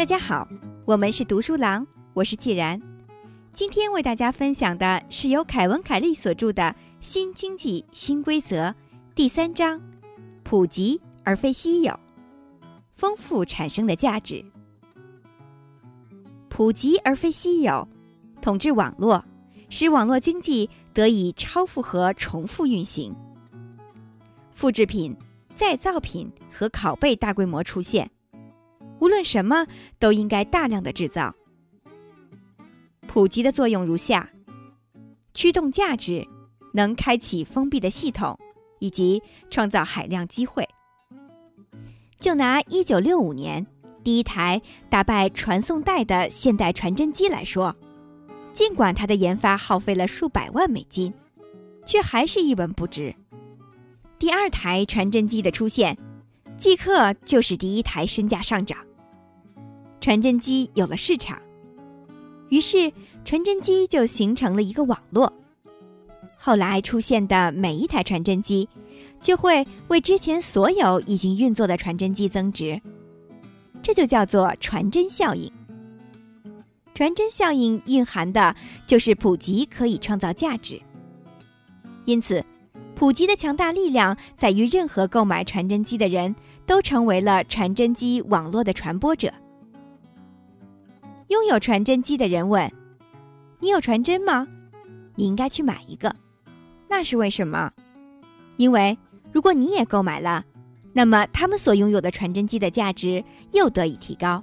大家好，我们是读书郎，我是既然。今天为大家分享的是由凯文·凯利所著的《新经济新规则》第三章：普及而非稀有，丰富产生的价值。普及而非稀有，统治网络，使网络经济得以超负荷重复运行。复制品、再造品和拷贝大规模出现，无论什么都应该大量的制造。普及的作用如下：驱动价值，能开启封闭的系统，以及创造海量机会。就拿一九六五年第一台打败传送带的现代传真机来说，尽管它的研发耗费了数百万美金，却还是一文不值。第二台传真机的出现，即刻就使第一台身价上涨。传真机有了市场，于是传真机就形成了一个网络。后来出现的每一台传真机，就会为之前所有已经运作的传真机增值，这就叫做传真效应。传真效应蕴含的就是普及可以创造价值，因此。普及的强大力量在于，任何购买传真机的人都成为了传真机网络的传播者。拥有传真机的人问：“你有传真吗？你应该去买一个。”那是为什么？因为如果你也购买了，那么他们所拥有的传真机的价值又得以提高，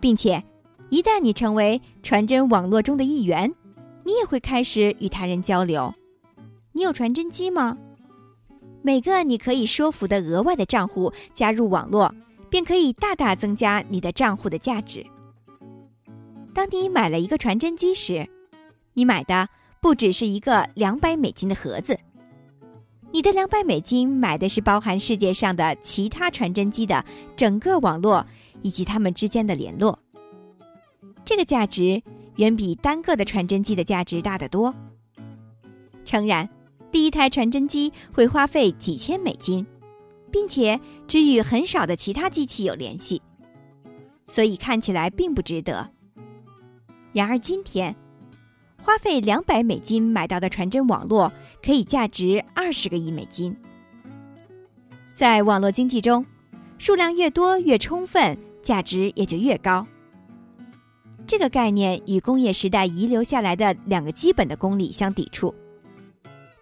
并且一旦你成为传真网络中的一员，你也会开始与他人交流。你有传真机吗？每个你可以说服的额外的账户加入网络，便可以大大增加你的账户的价值。当你买了一个传真机时，你买的不只是一个两百美金的盒子，你的两百美金买的是包含世界上的其他传真机的整个网络以及它们之间的联络。这个价值远比单个的传真机的价值大得多。诚然。第一台传真机会花费几千美金，并且只与很少的其他机器有联系，所以看起来并不值得。然而今天，花费两百美金买到的传真网络可以价值二十个亿美金。在网络经济中，数量越多越充分，价值也就越高。这个概念与工业时代遗留下来的两个基本的公理相抵触。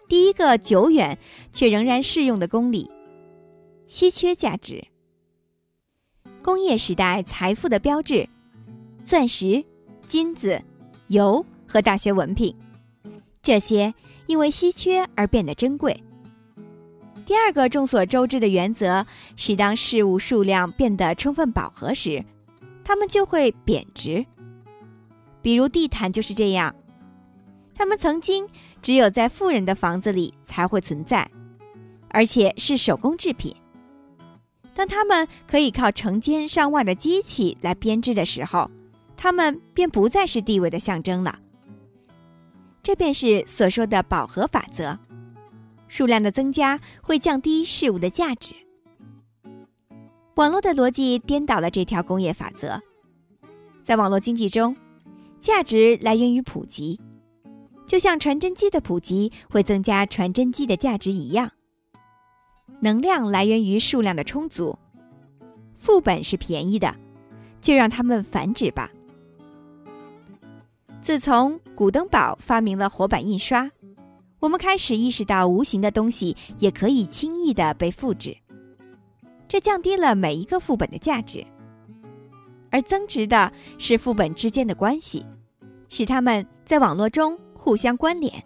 第一个久远却仍然适用的公理：稀缺价值。工业时代财富的标志，钻石、金子、油和大学文凭，这些因为稀缺而变得珍贵。第二个众所周知的原则是，当事物数量变得充分饱和时，它们就会贬值。比如地毯就是这样，它们曾经。只有在富人的房子里才会存在，而且是手工制品。当他们可以靠成千上万的机器来编织的时候，他们便不再是地位的象征了。这便是所说的饱和法则：数量的增加会降低事物的价值。网络的逻辑颠倒了这条工业法则。在网络经济中，价值来源于普及。就像传真机的普及会增加传真机的价值一样，能量来源于数量的充足。副本是便宜的，就让它们繁殖吧。自从古登堡发明了活版印刷，我们开始意识到无形的东西也可以轻易的被复制，这降低了每一个副本的价值，而增值的是副本之间的关系，使它们在网络中。互相关联，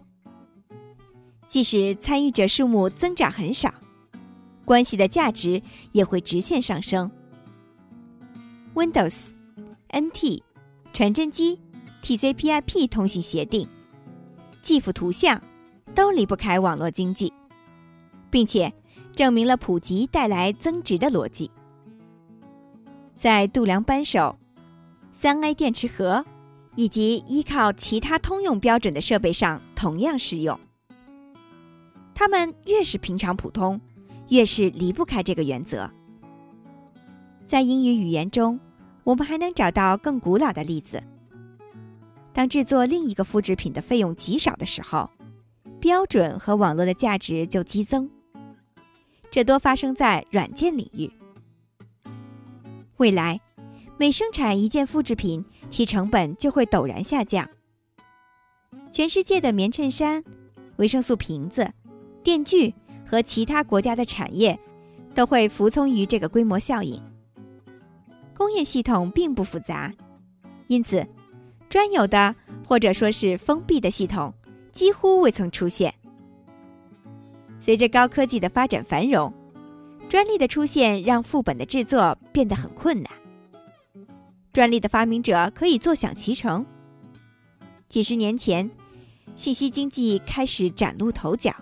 即使参与者数目增长很少，关系的价值也会直线上升。Windows、NT、传真机、TCP/IP 通信协定、GIF 图像，都离不开网络经济，并且证明了普及带来增值的逻辑。在度量扳手、三 A 电池盒。以及依靠其他通用标准的设备上同样适用。它们越是平常普通，越是离不开这个原则。在英语语言中，我们还能找到更古老的例子。当制作另一个复制品的费用极少的时候，标准和网络的价值就激增。这多发生在软件领域。未来，每生产一件复制品，其成本就会陡然下降。全世界的棉衬衫、维生素瓶子、电锯和其他国家的产业都会服从于这个规模效应。工业系统并不复杂，因此。专有的或者说是封闭的系统几乎未曾出现。随着高科技的发展繁荣，专利的出现让副本的制作变得很困难。专利的发明者可以坐享其成。几十年前，信息经济开始崭露头角，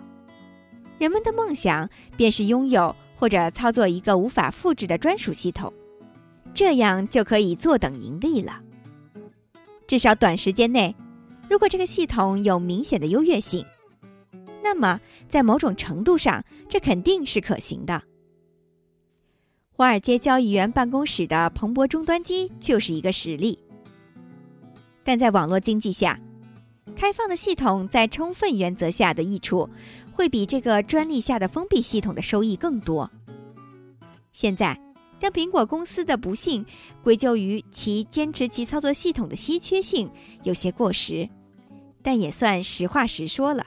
人们的梦想便是拥有或者操作一个无法复制的专属系统，这样就可以坐等盈利了。至少短时间内，如果这个系统有明显的优越性，那么在某种程度上，这肯定是可行的。华尔街交易员办公室的彭博终端机就是一个实例。但在网络经济下，开放的系统在充分原则下的益处，会比这个专利下的封闭系统的收益更多。现在。将苹果公司的不幸归咎于其坚持其操作系统的稀缺性，有些过时，但也算实话实说了。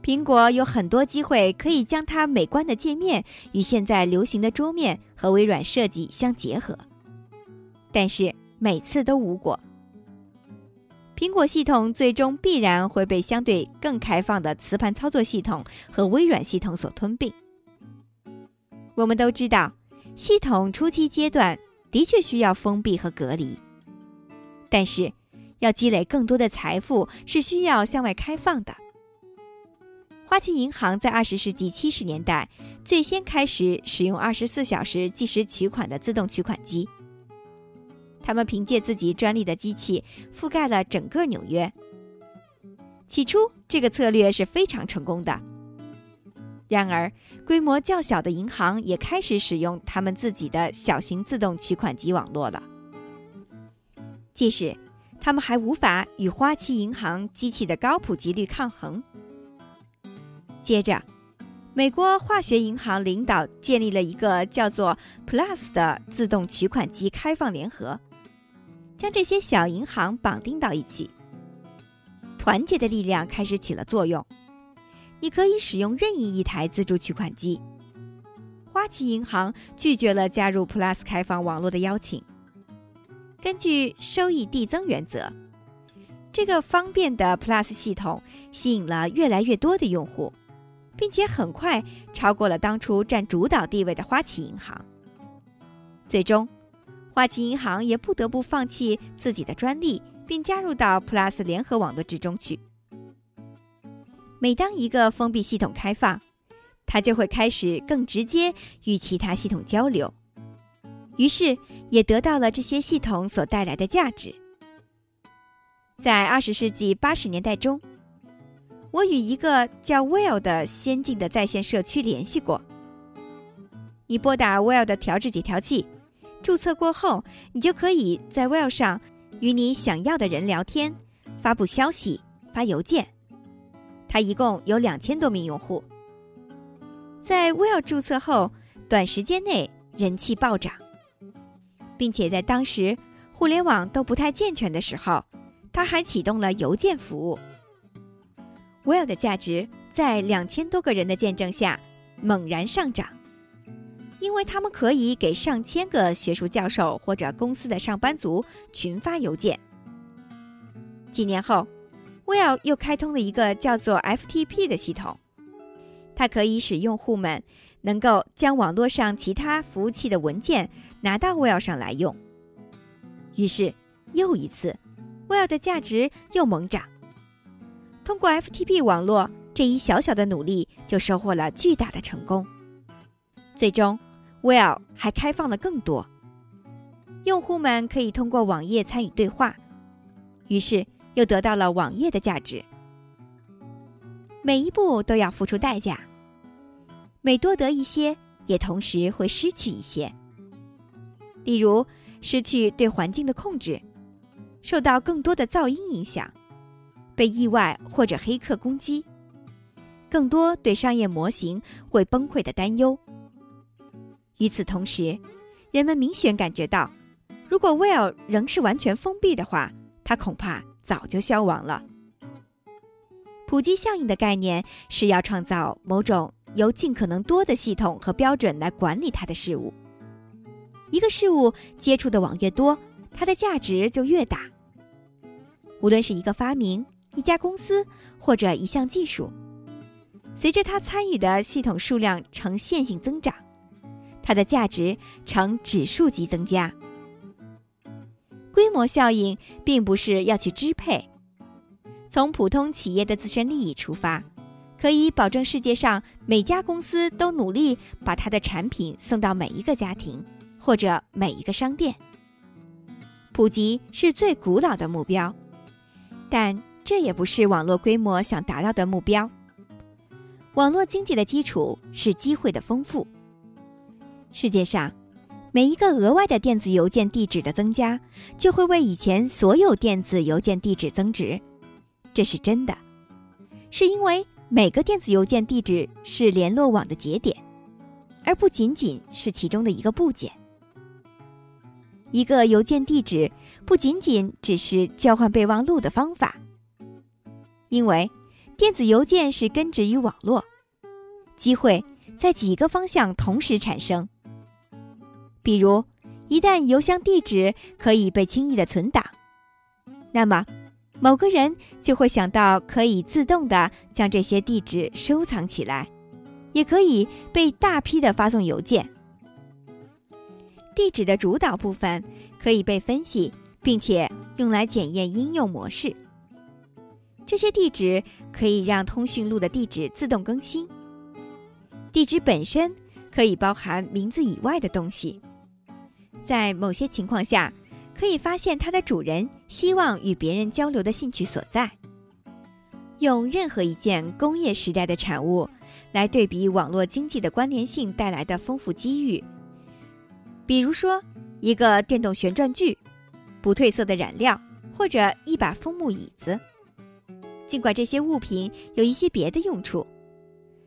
苹果有很多机会可以将它美观的界面与现在流行的桌面和微软设计相结合，但是每次都无果。苹果系统最终必然会被相对更开放的磁盘操作系统和微软系统所吞并。我们都知道。系统初期阶段的确需要封闭和隔离，但是要积累更多的财富是需要向外开放的。花旗银行在二十世纪七十年代最先开始使用二十四小时计时取款的自动取款机，他们凭借自己专利的机器覆盖了整个纽约。起初，这个策略是非常成功的。然而，规模较小的银行也开始使用他们自己的小型自动取款机网络了。即使他们还无法与花旗银行机器的高普及率抗衡。接着，美国化学银行领导建立了一个叫做 Plus 的自动取款机开放联合，将这些小银行绑定到一起。团结的力量开始起了作用。你可以使用任意一台自助取款机。花旗银行拒绝了加入 Plus 开放网络的邀请。根据收益递增原则，这个方便的 Plus 系统吸引了越来越多的用户，并且很快超过了当初占主导地位的花旗银行。最终，花旗银行也不得不放弃自己的专利，并加入到 Plus 联合网络之中去。每当一个封闭系统开放，它就会开始更直接与其他系统交流，于是也得到了这些系统所带来的价值。在二十世纪八十年代中，我与一个叫 Well 的先进的在线社区联系过。你拨打 Well 的调制解调器，注册过后，你就可以在 Well 上与你想要的人聊天、发布消息、发邮件。它一共有两千多名用户，在 Will 注册后，短时间内人气暴涨，并且在当时互联网都不太健全的时候，它还启动了邮件服务。Will 的价值在两千多个人的见证下猛然上涨，因为他们可以给上千个学术教授或者公司的上班族群发邮件。几年后。Will 又开通了一个叫做 FTP 的系统，它可以使用户们能够将网络上其他服务器的文件拿到 Well 上来用。于是，又一次，Well 的价值又猛涨。通过 FTP 网络这一小小的努力，就收获了巨大的成功。最终，Well 还开放了更多，用户们可以通过网页参与对话。于是。又得到了网页的价值。每一步都要付出代价，每多得一些，也同时会失去一些。例如，失去对环境的控制，受到更多的噪音影响，被意外或者黑客攻击，更多对商业模型会崩溃的担忧。与此同时，人们明显感觉到，如果 Well 仍是完全封闭的话，它恐怕早就消亡了。普及效应的概念是要创造某种由尽可能多的系统和标准来管理它的事物。一个事物接触的网越多，它的价值就越大。无论是一个发明、一家公司或者一项技术，随着它参与的系统数量呈线性增长，它的价值呈指数级增加。规模效应并不是要去支配。从普通企业的自身利益出发，可以保证世界上每家公司都努力把它的产品送到每一个家庭或者每一个商店。普及是最古老的目标，但这也不是网络规模想达到的目标。网络经济的基础是机会的丰富。世界上每一个额外的电子邮件地址的增加，就会为以前所有电子邮件地址增值。这是真的，是因为每个电子邮件地址是联络网的节点，而不仅仅是其中的一个部件。一个邮件地址不仅仅只是交换备忘录的方法，因为电子邮件是根植于网络，机会在几个方向同时产生。比如，一旦邮箱地址可以被轻易的存档，那么。某个人就会想到可以自动的将这些地址收藏起来，也可以被大批的发送邮件。地址的主导部分可以被分析，并且用来检验应用模式。这些地址可以让通讯录的地址自动更新。地址本身可以包含名字以外的东西，在某些情况下。可以发现它的主人希望与别人交流的兴趣所在。用任何一件工业时代的产物来对比网络经济的关联性带来的丰富机遇，比如说一个电动旋转锯、不褪色的染料或者一把枫木椅子。尽管这些物品有一些别的用处，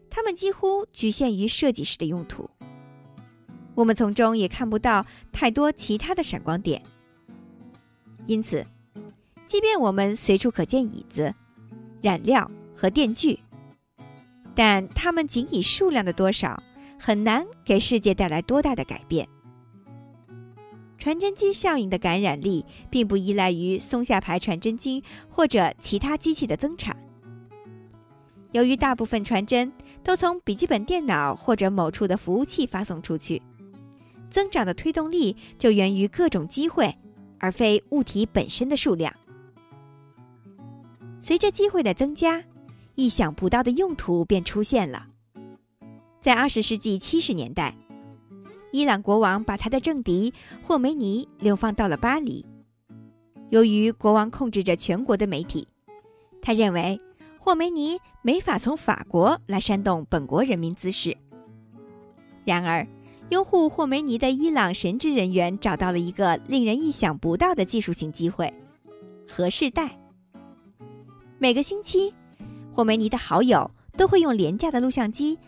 它们几乎局限于设计师的用途。我们从中也看不到太多其他的闪光点。因此，即便我们随处可见椅子、染料和电锯，但它们仅以数量的多少，很难给世界带来多大的改变。传真机效应的感染力并不依赖于松下牌传真机或者其他机器的增产。由于大部分传真都从笔记本电脑或者某处的服务器发送出去，增长的推动力就源于各种机会。而非物体本身的数量。随着机会的增加，意想不到的用途便出现了。在二十世纪七十年代，伊朗国王把他的政敌霍梅尼流放到了巴黎。由于国王控制着全国的媒体，他认为霍梅尼没法从法国来煽动本国人民滋事。然而，拥护霍梅尼的伊朗神职人员找到了一个令人意想不到的技术性机会——核试带。每个星期，霍梅尼的好友都会用廉价的录像机，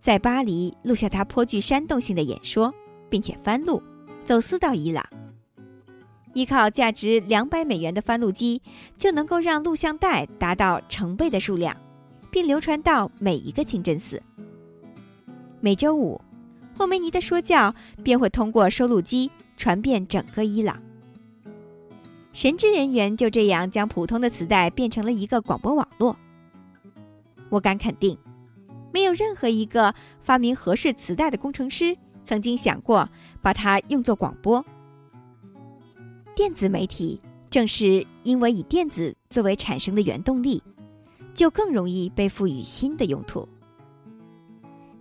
在巴黎录下他颇具煽动性的演说，并且翻录，走私到伊朗。依靠价值两百美元的翻录机，就能够让录像带达到成倍的数量，并流传到每一个清真寺。每周五。霍梅尼的说教便会通过收录机传遍整个伊朗。神职人员就这样将普通的磁带变成了一个广播网络。我敢肯定，没有任何一个发明合适磁带的工程师曾经想过把它用作广播。电子媒体正是因为以电子作为产生的原动力，就更容易被赋予新的用途。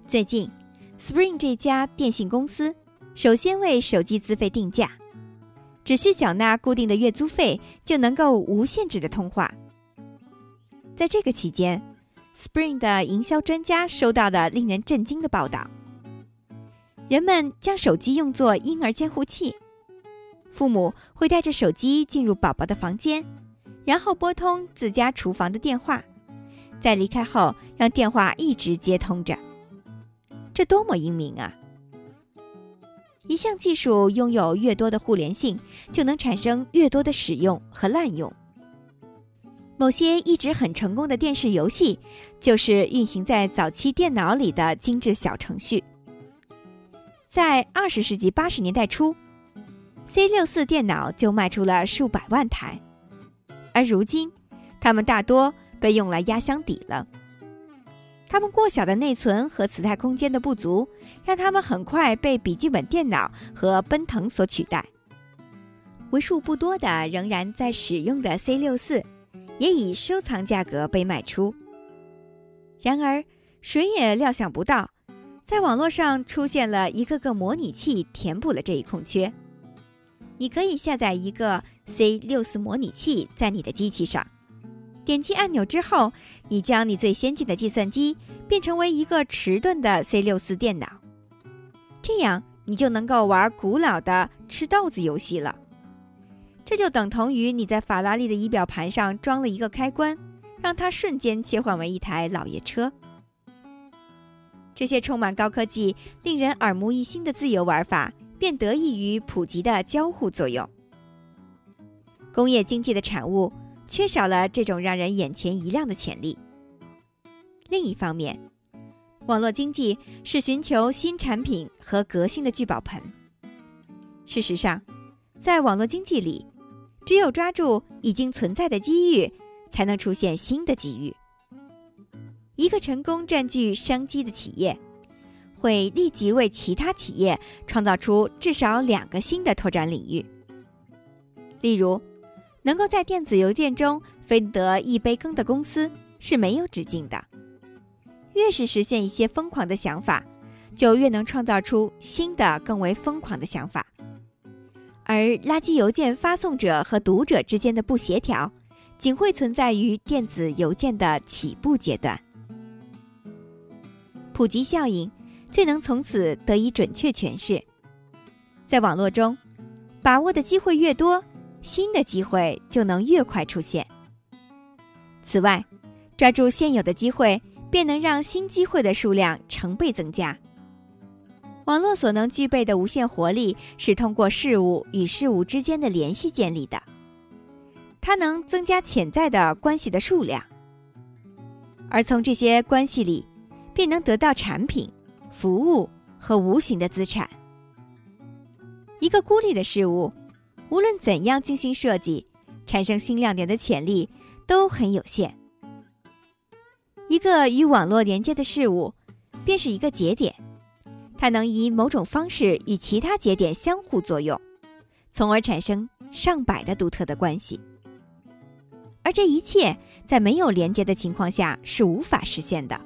最近。Spring 这家电信公司首先为手机资费定价，只需缴纳固定的月租费就能够无限制的通话。在这个期间，Spring 的营销专家收到了令人震惊的报道：人们将手机用作婴儿监护器，父母会带着手机进入宝宝的房间，然后拨通自家厨房的电话，在离开后让电话一直接通着。这多么英明啊！一项技术拥有越多的互联性，就能产生越多的使用和滥用。某些一直很成功的电视游戏，就是运行在早期电脑里的精致小程序。在二十世纪八十年代初，C 六四电脑就卖出了数百万台，而如今，它们大多被用来压箱底了。它们过小的内存和磁带空间的不足。让他们很快被笔记本电脑和奔腾所取代。为数不多的仍然在使用的 C 六四，也以收藏价格被卖出。然而，谁也料想不到，在网络上出现了一个个模拟器，填补了这一空缺。你可以下载一个 C 六四模拟器在你的机器上，点击按钮之后，你将你最先进的计算机变成为一个迟钝的 C 六四电脑。这样，你就能够玩古老的吃豆子游戏了。这就等同于你在法拉利的仪表盘上装了一个开关，让它瞬间切换为一台老爷车。这些充满高科技、令人耳目一新的自由玩法，便得益于普及的交互作用。工业经济的产物缺少了这种让人眼前一亮的潜力。另一方面，网络经济是寻求新产品和革新的聚宝盆。事实上，在网络经济里，只有抓住已经存在的机遇，才能出现新的机遇。一个成功占据商机的企业，会立即为其他企业创造出至少两个新的拓展领域。例如，能够在电子邮件中分得一杯羹的公司是没有止境的。越是实现一些疯狂的想法，就越能创造出新的、更为疯狂的想法。而垃圾邮件发送者和读者之间的不协调，仅会存在于电子邮件的起步阶段。普及效应最能从此得以准确诠释。在网络中，把握的机会越多，新的机会就能越快出现。此外，抓住现有的机会。便能让新机会的数量成倍增加。网络所能具备的无限活力是通过事物与事物之间的联系建立的，它能增加潜在的关系的数量，而从这些关系里，便能得到产品、服务和无形的资产。一个孤立的事物，无论怎样精心设计，产生新亮点的潜力都很有限。一个与网络连接的事物，便是一个节点，它能以某种方式与其他节点相互作用，从而产生上百的独特的关系。而这一切在没有连接的情况下是无法实现的。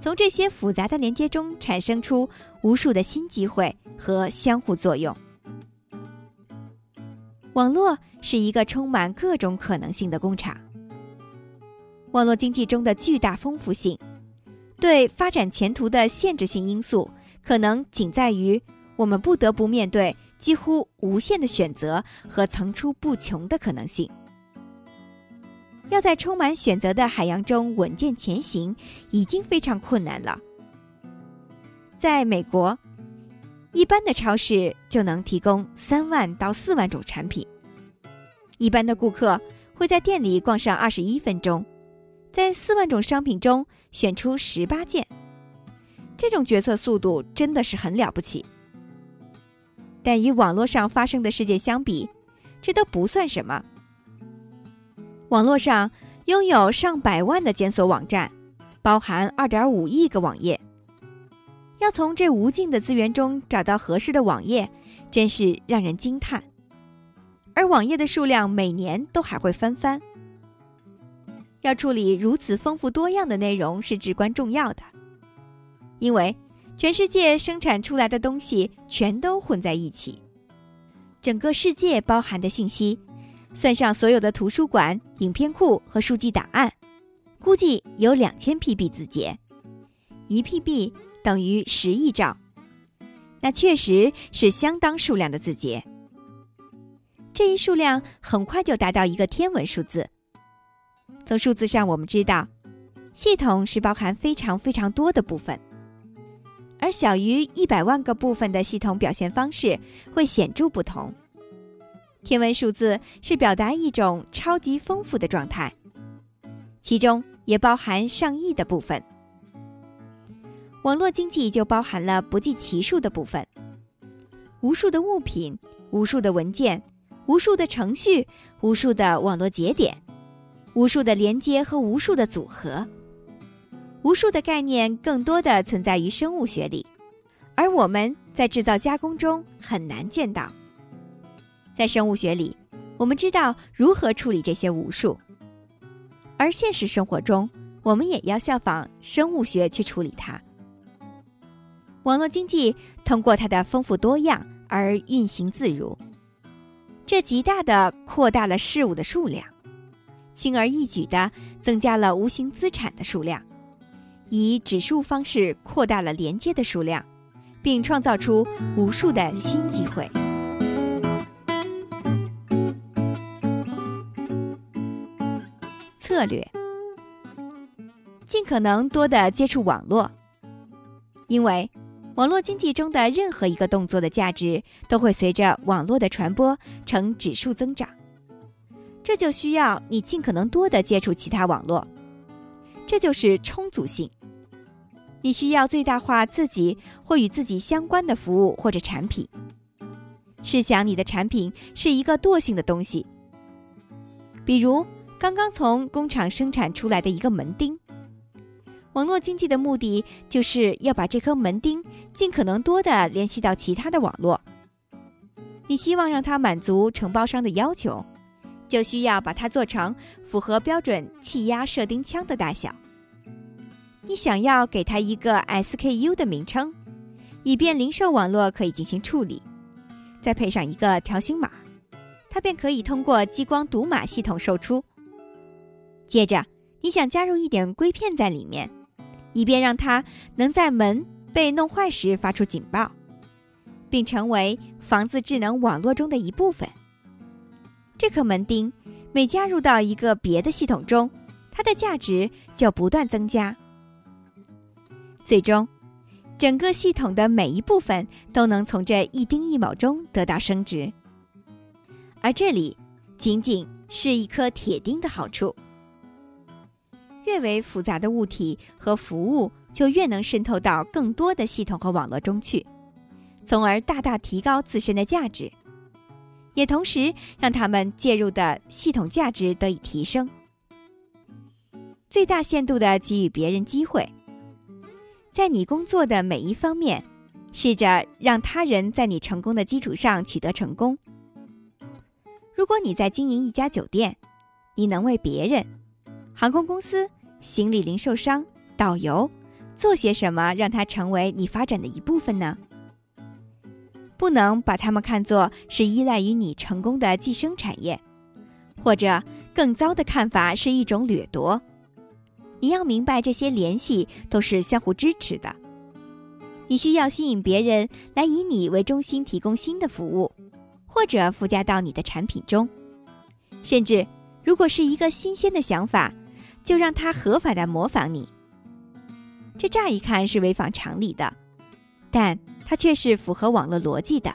从这些复杂的连接中产生出无数的新机会和相互作用。网络是一个充满各种可能性的工厂。网络经济中的巨大丰富性，对发展前途的限制性因素，可能仅在于我们不得不面对几乎无限的选择和层出不穷的可能性。要在充满选择的海洋中稳健前行，已经非常困难了。在美国，一般的超市就能提供三万到四万种产品，一般的顾客会在店里逛上二十一分钟。在四万种商品中选出十八件，这种决策速度真的是很了不起。但与网络上发生的事件相比，这都不算什么。网络上拥有上百万的检索网站，包含二点五亿个网页。要从这无尽的资源中找到合适的网页，真是让人惊叹。而网页的数量每年都还会翻番。要处理如此丰富多样的内容是至关重要的，因为全世界生产出来的东西全都混在一起，整个世界包含的信息，算上所有的图书馆、影片库和数据档案，估计有两千 PB 字节，一 PB 等于十亿兆，那确实是相当数量的字节。这一数量很快就达到一个天文数字。从数字上我们知道，系统是包含非常非常多的部分，而小于一百万个部分的系统表现方式会显著不同。天文数字是表达一种超级丰富的状态，其中也包含上亿的部分。网络经济就包含了不计其数的部分，无数的物品，无数的文件，无数的程序，无数的网络节点，无数的连接和无数的组合，无数的概念，更多的存在于生物学里，而我们在制造加工中很难见到。在生物学里，我们知道如何处理这些无数，而现实生活中，我们也要效仿生物学去处理它。网络经济通过它的丰富多样而运行自如，这极大的扩大了事物的数量，轻而易举的增加了无形资产的数量，以指数方式扩大了连接的数量，并创造出无数的新机会。策略：尽可能多的接触网络，因为网络经济中的任何一个动作的价值都会随着网络的传播呈指数增长。这就需要你尽可能多的接触其他网络，这就是充足性。你需要最大化自己或与自己相关的服务或者产品。试想你的产品是一个惰性的东西，比如。刚刚从工厂生产出来的一个门钉，网络经济的目的就是要把这颗门钉尽可能多的联系到其他的网络。你希望让它满足承包商的要求，就需要把它做成符合标准气压射钉枪的大小。你想要给它一个 SKU 的名称，以便零售网络可以进行处理，再配上一个条形码，它便可以通过激光读码系统售出。接着，你想加入一点硅片在里面，以便让它能在门被弄坏时发出警报，并成为房子智能网络中的一部分。这颗门钉每加入到一个别的系统中，它的价值就不断增加。最终，整个系统的每一部分都能从这一丁一卯中得到升值。而这里仅仅是一颗铁钉的好处。越为复杂的物体和服务，就越能渗透到更多的系统和网络中去，从而大大提高自身的价值，也同时让他们介入的系统价值得以提升，最大限度的给予别人机会。在你工作的每一方面，试着让他人在你成功的基础上取得成功。如果你在经营一家酒店，你能为别人、航空公司。行李零售商、导游做些什么，让它成为你发展的一部分呢？不能把他们看作是依赖于你成功的寄生产业，或者更糟的看法是一种掠夺。你要明白，这些联系都是相互支持的。你需要吸引别人来以你为中心提供新的服务，或者附加到你的产品中。甚至，如果是一个新鲜的想法。就让他合法的模仿你，这乍一看是违反常理的，但它却是符合网络逻辑的。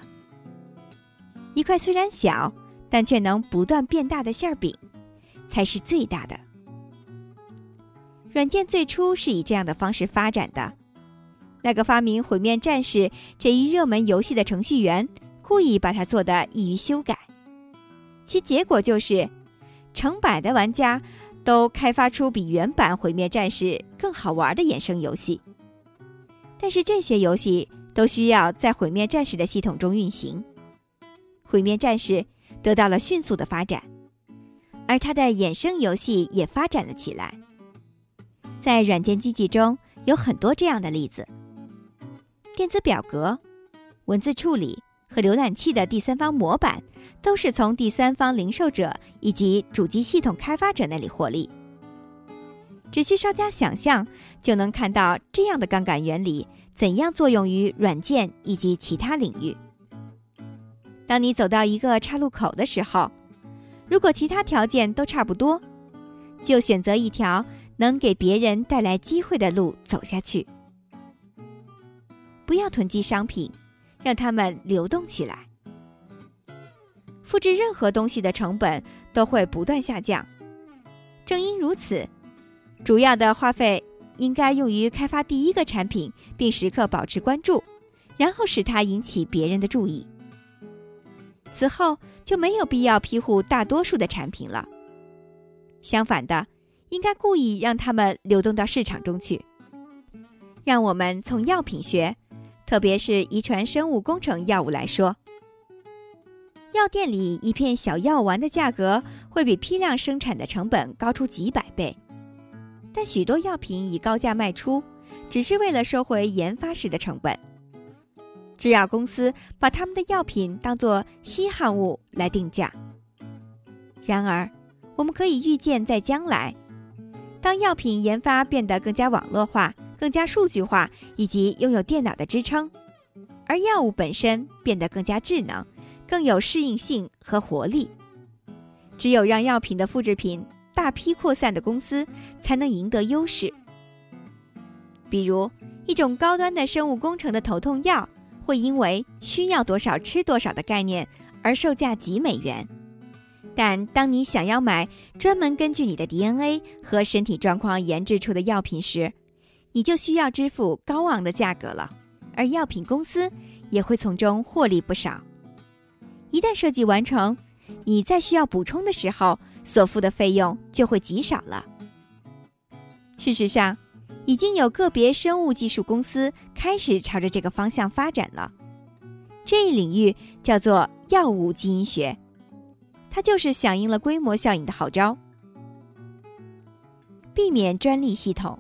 一块虽然小，但却能不断变大的馅儿饼，才是最大的。软件最初是以这样的方式发展的。那个发明《毁灭战士》这一热门游戏的程序员，故意把它做的易于修改，其结果就是成百的玩家。都开发出比原版《毁灭战士》更好玩的衍生游戏，但是这些游戏都需要在《毁灭战士》的系统中运行。《毁灭战士》得到了迅速的发展，而它的衍生游戏也发展了起来。在软件机器中有很多这样的例子：电子表格、文字处理和浏览器的第三方模板。都是从第三方零售者以及主机系统开发者那里获利。只需稍加想象，就能看到这样的杠杆原理怎样作用于软件以及其他领域。当你走到一个岔路口的时候，如果其他条件都差不多，就选择一条能给别人带来机会的路走下去。不要囤积商品，让它们流动起来。复制任何东西的成本都会不断下降。正因如此，主要的花费应该用于开发第一个产品，并时刻保持关注，然后使它引起别人的注意。此后就没有必要庇护大多数的产品了。相反的，应该故意让它们流动到市场中去。让我们从药品学，特别是遗传生物工程药物来说，药店里一片小药丸的价格会比批量生产的成本高出几百倍。但许多药品以高价卖出，只是为了收回研发时的成本。制药公司把他们的药品当作稀罕物来定价。然而，我们可以预见，在将来，当药品研发变得更加网络化、更加数据化，以及拥有电脑的支撑，而药物本身变得更加智能、更有适应性和活力，只有让药品的复制品大批扩散的公司，才能赢得优势。比如，一种高端的生物工程的头痛药。会因为需要多少吃多少的概念而售价几美元，但当你想要买专门根据你的 DNA 和身体状况研制出的药品时，你就需要支付高昂的价格了，而药品公司也会从中获利不少。一旦设计完成，你在需要补充的时候所付的费用就会极少了。事实上。已经有个别生物技术公司开始朝着这个方向发展了。这一领域叫做药物基因学，它就是响应了规模效应的号召。避免专利系统，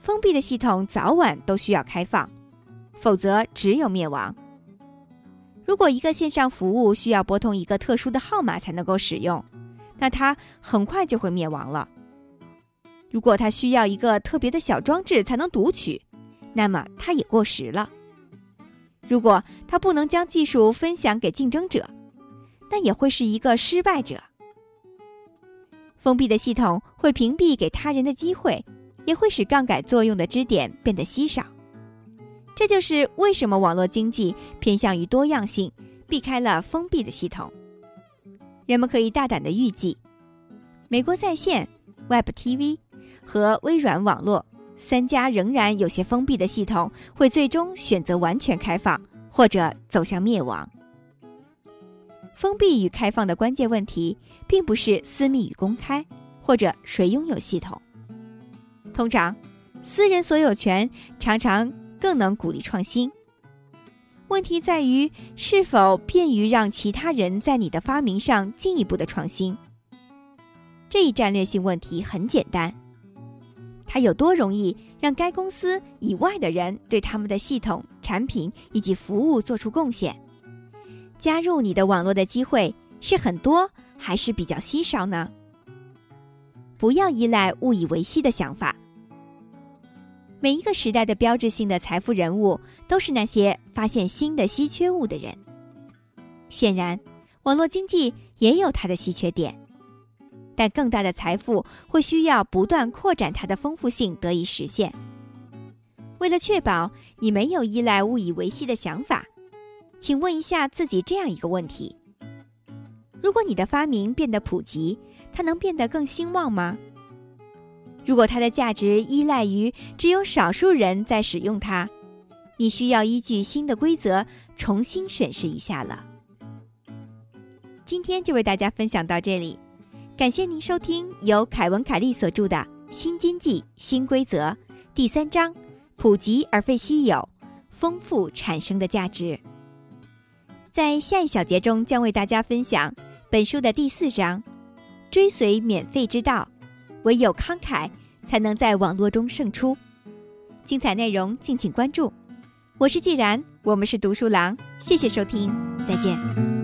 封闭的系统早晚都需要开放，否则只有灭亡。如果一个线上服务需要拨通一个特殊的号码才能够使用，那它很快就会灭亡了。如果它需要一个特别的小装置才能读取，那么它也过时了。如果它不能将技术分享给竞争者，那也会是一个失败者。封闭的系统会屏蔽给他人的机会，也会使杠杆作用的支点变得稀少。这就是为什么网络经济偏向于多样性，避开了封闭的系统。人们可以大胆的预计，美国在线 Web TV。和微软网络三家仍然有些封闭的系统，会最终选择完全开放，或者走向灭亡。封闭与开放的关键问题，并不是私密与公开，或者谁拥有系统。通常，私人所有权常常更能鼓励创新。问题在于是否便于让其他人在你的发明上进一步的创新。这一战略性问题很简单。它有多容易让该公司以外的人对他们的系统、产品以及服务做出贡献？加入你的网络的机会是很多还是比较稀少呢？不要依赖物以为稀的想法。每一个时代的标志性的财富人物都是那些发现新的稀缺物的人。显然，网络经济也有它的稀缺点。但更大的财富会需要不断扩展它的丰富性得以实现。为了确保你没有依赖物以为稀的想法，请问一下自己这样一个问题：如果你的发明变得普及，它能变得更兴旺吗？如果它的价值依赖于只有少数人在使用它，你需要依据新的规则重新审视一下了。今天就为大家分享到这里。感谢您收听由凯文·凯利所著的《新经济新规则》第三章：普及而非稀有，丰富产生的价值。在下一小节中，将为大家分享本书的第四章：追随免费之道，唯有慷慨才能在网络中胜出。精彩内容敬请关注。我是既然，我们是读书郎，谢谢收听，再见。